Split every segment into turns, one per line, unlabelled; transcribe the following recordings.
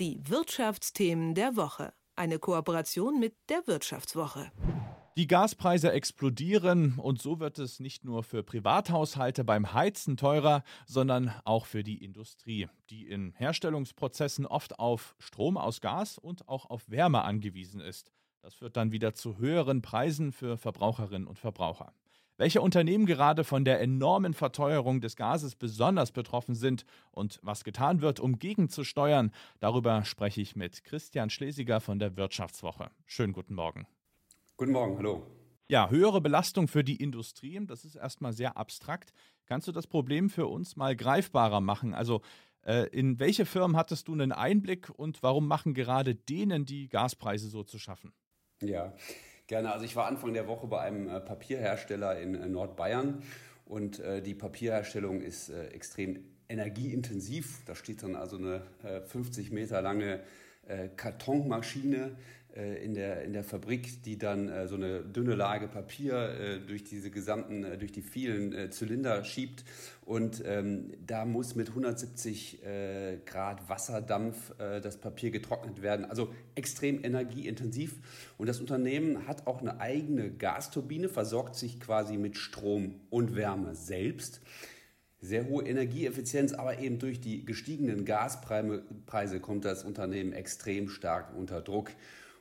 Die Wirtschaftsthemen der Woche. Eine Kooperation mit der Wirtschaftswoche.
Die Gaspreise explodieren und so wird es nicht nur für Privathaushalte beim Heizen teurer, sondern auch für die Industrie, die in Herstellungsprozessen oft auf Strom aus Gas und auch auf Wärme angewiesen ist. Das führt dann wieder zu höheren Preisen für Verbraucherinnen und Verbraucher. Welche Unternehmen gerade von der enormen Verteuerung des Gases besonders betroffen sind und was getan wird, um gegenzusteuern, darüber spreche ich mit Christian Schlesiger von der Wirtschaftswoche. Schönen guten Morgen.
Guten Morgen, hallo.
Ja, höhere Belastung für die Industrie, das ist erstmal sehr abstrakt. Kannst du das Problem für uns mal greifbarer machen? Also äh, in welche Firmen hattest du einen Einblick und warum machen gerade denen die Gaspreise so zu schaffen?
Ja, Gerne. Also ich war Anfang der Woche bei einem äh, Papierhersteller in äh, Nordbayern und äh, die Papierherstellung ist extrem energieintensiv. Da steht dann also eine 50 Meter lange Kartonmaschine in der, in der Fabrik, die dann äh, so eine dünne Lage Papier äh, durch diese gesamten, äh, durch die vielen äh, Zylinder schiebt. Und ähm, da muss mit 170 äh, Grad Wasserdampf das Papier getrocknet werden. Also extrem energieintensiv. Und das Unternehmen hat auch eine eigene Gasturbine, versorgt sich quasi mit Strom und Wärme selbst sehr hohe Energieeffizienz, aber eben durch die gestiegenen Gaspreise kommt das Unternehmen extrem stark unter Druck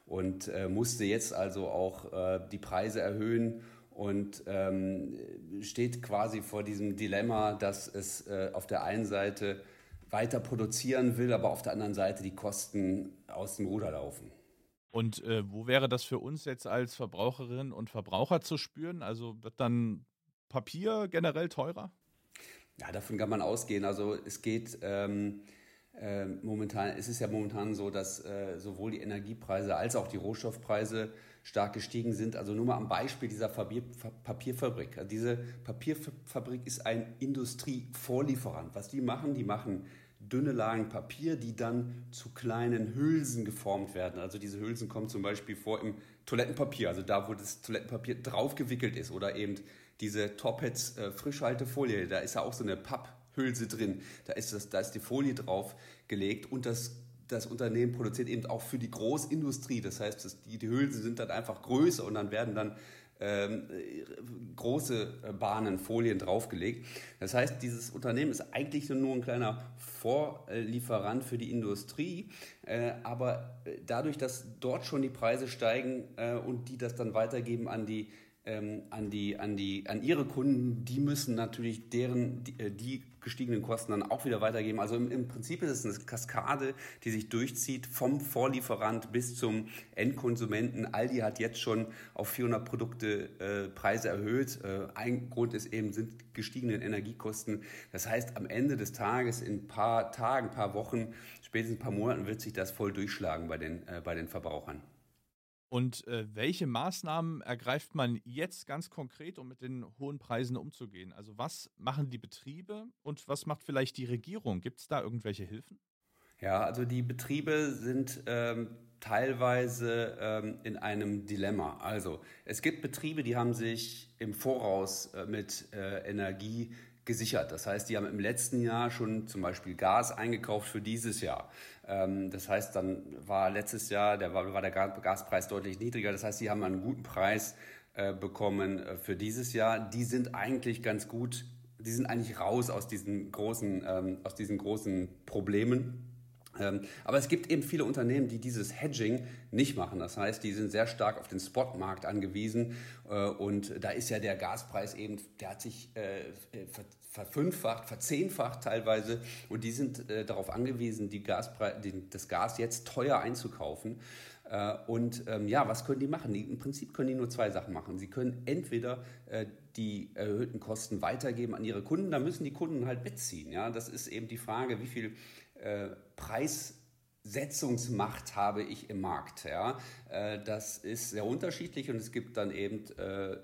und äh, musste jetzt also auch äh, die Preise erhöhen und ähm, steht quasi vor diesem Dilemma, dass es äh, auf der einen Seite weiter produzieren will, aber auf der anderen Seite die Kosten aus dem Ruder laufen.
Und äh, wo wäre das für uns jetzt als Verbraucherinnen und Verbraucher zu spüren? Also wird dann Papier generell teurer?
Ja, davon kann man ausgehen. Also es geht ähm, äh, momentan, es ist ja momentan so, dass äh, sowohl die Energiepreise als auch die Rohstoffpreise stark gestiegen sind. Also nur mal am Beispiel dieser Papier, Papierfabrik. Also diese Papierfabrik ist ein Industrievorlieferant. Was die machen, die machen dünne Lagen Papier, die dann zu kleinen Hülsen geformt werden. Also diese Hülsen kommen zum Beispiel vor im Toilettenpapier, also da, wo das Toilettenpapier draufgewickelt ist oder eben diese Torpets äh, Frischhaltefolie, da ist ja auch so eine Papp Hülse drin. Da ist, das, da ist die Folie drauf gelegt und das, das Unternehmen produziert eben auch für die Großindustrie. Das heißt, das, die, die Hülsen sind dann einfach größer und dann werden dann ähm, große Bahnen, Folien draufgelegt. Das heißt, dieses Unternehmen ist eigentlich nur ein kleiner Vorlieferant für die Industrie, äh, aber dadurch, dass dort schon die Preise steigen äh, und die das dann weitergeben an die ähm, an, die, an, die, an ihre Kunden, die müssen natürlich deren, die, äh, die gestiegenen Kosten dann auch wieder weitergeben. Also im, im, Prinzip ist es eine Kaskade, die sich durchzieht vom Vorlieferant bis zum Endkonsumenten. Aldi hat jetzt schon auf 400 Produkte äh, Preise erhöht. Äh, ein Grund ist eben, sind gestiegene Energiekosten. Das heißt, am Ende des Tages, in ein paar Tagen, ein paar Wochen, spätestens ein paar Monaten wird sich das voll durchschlagen bei den, äh, bei den Verbrauchern.
Und äh, welche Maßnahmen ergreift man jetzt ganz konkret, um mit den hohen Preisen umzugehen? Also was machen die Betriebe und was macht vielleicht die Regierung? Gibt es da irgendwelche Hilfen?
Ja, also die Betriebe sind ähm, teilweise ähm, in einem Dilemma. Also es gibt Betriebe, die haben sich im Voraus äh, mit äh, Energie gesichert. Das heißt, die haben im letzten Jahr schon zum Beispiel Gas eingekauft für dieses Jahr. Ähm, das heißt, dann war letztes Jahr der, war der Gaspreis deutlich niedriger. Das heißt, die haben einen guten Preis äh, bekommen äh, für dieses Jahr. Die sind eigentlich ganz gut, die sind eigentlich raus aus diesen großen, ähm, aus diesen großen Problemen. Ähm, aber es gibt eben viele Unternehmen, die dieses Hedging nicht machen. Das heißt, die sind sehr stark auf den Spotmarkt angewiesen. Äh, und da ist ja der Gaspreis eben, der hat sich äh, verfünffacht, verzehnfacht teilweise. Und die sind äh, darauf angewiesen, die Gaspre das Gas jetzt teuer einzukaufen. Und ähm, ja, was können die machen? Im Prinzip können die nur zwei Sachen machen. Sie können entweder die erhöhten Kosten weitergeben an ihre Kunden, da müssen die Kunden halt mitziehen. Ja, das ist eben die Frage, wie viel äh, Preissetzungsmacht habe ich im Markt. Ja? Äh, das ist sehr unterschiedlich und es gibt dann eben äh,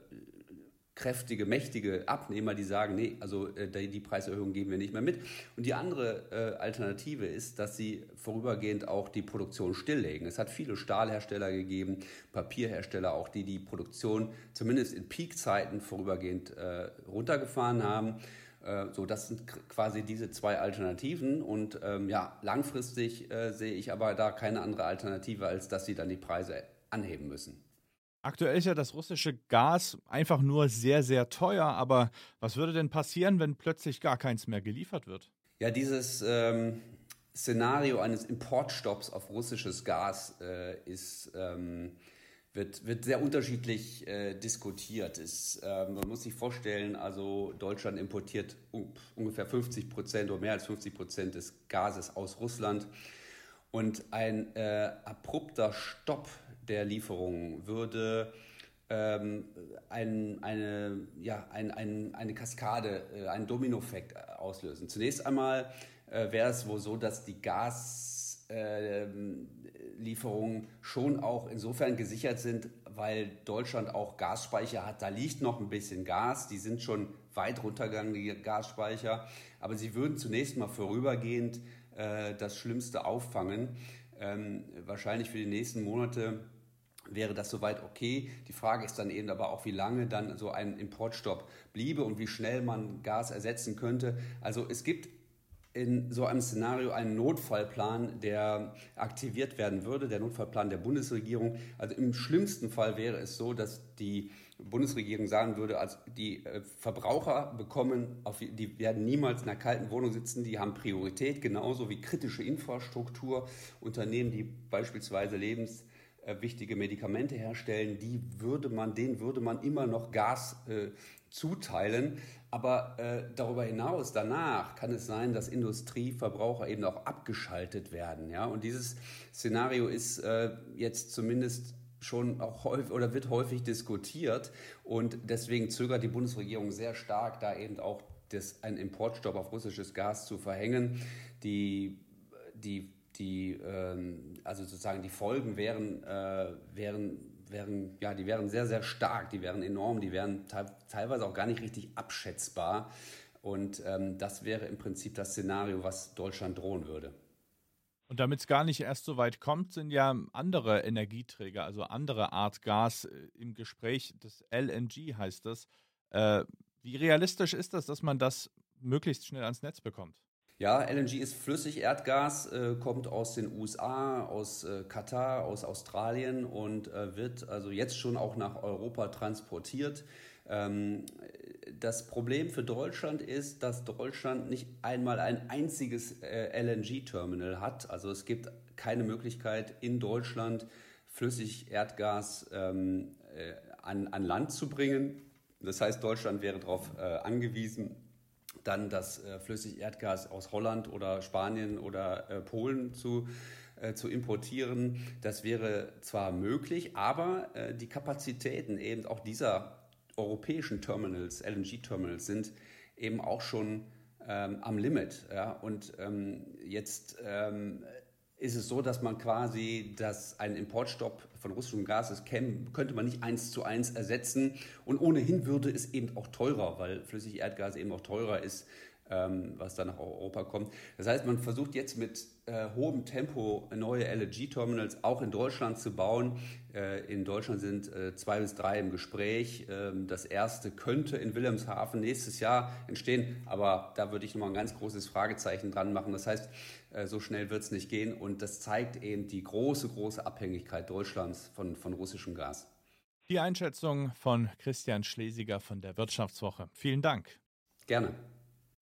kräftige, mächtige Abnehmer, die sagen, nee, also äh, die Preiserhöhung geben wir nicht mehr mit. Und die andere äh, Alternative ist, dass sie vorübergehend auch die Produktion stilllegen. Es hat viele Stahlhersteller gegeben, Papierhersteller auch, die die Produktion zumindest in Peakzeiten vorübergehend äh, runtergefahren haben. Äh, so, das sind quasi diese zwei Alternativen und ähm, ja, langfristig äh, sehe ich aber da keine andere Alternative, als dass sie dann die Preise anheben müssen.
Aktuell ist ja das russische Gas einfach nur sehr, sehr teuer, aber was würde denn passieren, wenn plötzlich gar keins mehr geliefert wird?
Ja, dieses ähm, Szenario eines Importstopps auf russisches Gas äh, ist ähm, wird, wird sehr unterschiedlich äh, diskutiert. Ist, äh, man muss sich vorstellen, also Deutschland importiert uh, ungefähr 50 Prozent oder mehr als 50 Prozent des Gases aus Russland. Und ein äh, abrupter Stopp der Lieferungen würde ähm, ein, eine, ja, ein, ein, eine Kaskade, äh, einen Dominoeffekt auslösen. Zunächst einmal äh, wäre es wohl so, dass die Gas äh, Lieferungen schon auch insofern gesichert sind, weil Deutschland auch Gasspeicher hat. Da liegt noch ein bisschen Gas. Die sind schon weit runtergegangen, die Gasspeicher. Aber sie würden zunächst mal vorübergehend äh, das Schlimmste auffangen. Ähm, wahrscheinlich für die nächsten Monate wäre das soweit okay. Die Frage ist dann eben aber auch, wie lange dann so ein Importstopp bliebe und wie schnell man Gas ersetzen könnte. Also es gibt in so einem Szenario einen Notfallplan, der aktiviert werden würde, der Notfallplan der Bundesregierung. Also im schlimmsten Fall wäre es so, dass die Bundesregierung sagen würde, also die äh, Verbraucher bekommen, auf, die werden niemals in einer kalten Wohnung sitzen, die haben Priorität, genauso wie kritische Infrastruktur, Unternehmen, die beispielsweise lebenswichtige Medikamente herstellen, die würde man, denen würde man immer noch Gas äh, zuteilen. Aber äh, darüber hinaus, danach kann es sein, dass Industrieverbraucher eben auch abgeschaltet werden. Ja? Und dieses Szenario ist äh, jetzt zumindest schon auch häufig oder wird häufig diskutiert. Und deswegen zögert die Bundesregierung sehr stark, da eben auch das, einen Importstopp auf russisches Gas zu verhängen. Die, die, die, ähm, also sozusagen die Folgen wären, äh, wären wären, ja, die wären sehr, sehr stark, die wären enorm, die wären teilweise auch gar nicht richtig abschätzbar. Und ähm, das wäre im Prinzip das Szenario, was Deutschland drohen würde.
Und damit es gar nicht erst so weit kommt, sind ja andere Energieträger, also andere Art Gas äh, im Gespräch. Das LNG heißt das. Äh, wie realistisch ist das, dass man das möglichst schnell ans Netz bekommt?
Ja, LNG ist Flüssigerdgas, äh, kommt aus den USA, aus äh, Katar, aus Australien und äh, wird also jetzt schon auch nach Europa transportiert. Ähm, das Problem für Deutschland ist, dass Deutschland nicht einmal ein einziges äh, LNG-Terminal hat. Also es gibt keine Möglichkeit in Deutschland Flüssigerdgas ähm, äh, an, an Land zu bringen. Das heißt, Deutschland wäre darauf angewiesen, dann das äh, Flüssigerdgas aus Holland oder Spanien oder äh, Polen zu, äh, zu importieren. Das wäre zwar möglich, aber äh, die Kapazitäten eben auch dieser europäischen Terminals, LNG-Terminals, sind eben auch schon ähm, am Limit. Ja? Und ähm, jetzt ähm, ist es so, dass man quasi das, einen Importstopp von russischem Gas ist, könnte man nicht eins zu eins ersetzen. Und ohnehin würde es eben auch teurer, weil flüssig Erdgas eben auch teurer ist, was dann nach Europa kommt. Das heißt, man versucht jetzt mit äh, hohem Tempo neue LNG-Terminals auch in Deutschland zu bauen. Äh, in Deutschland sind äh, zwei bis drei im Gespräch. Ähm, das erste könnte in Wilhelmshaven nächstes Jahr entstehen, aber da würde ich nochmal ein ganz großes Fragezeichen dran machen. Das heißt, äh, so schnell wird es nicht gehen und das zeigt eben die große, große Abhängigkeit Deutschlands von, von russischem Gas.
Die Einschätzung von Christian Schlesiger von der Wirtschaftswoche. Vielen Dank.
Gerne.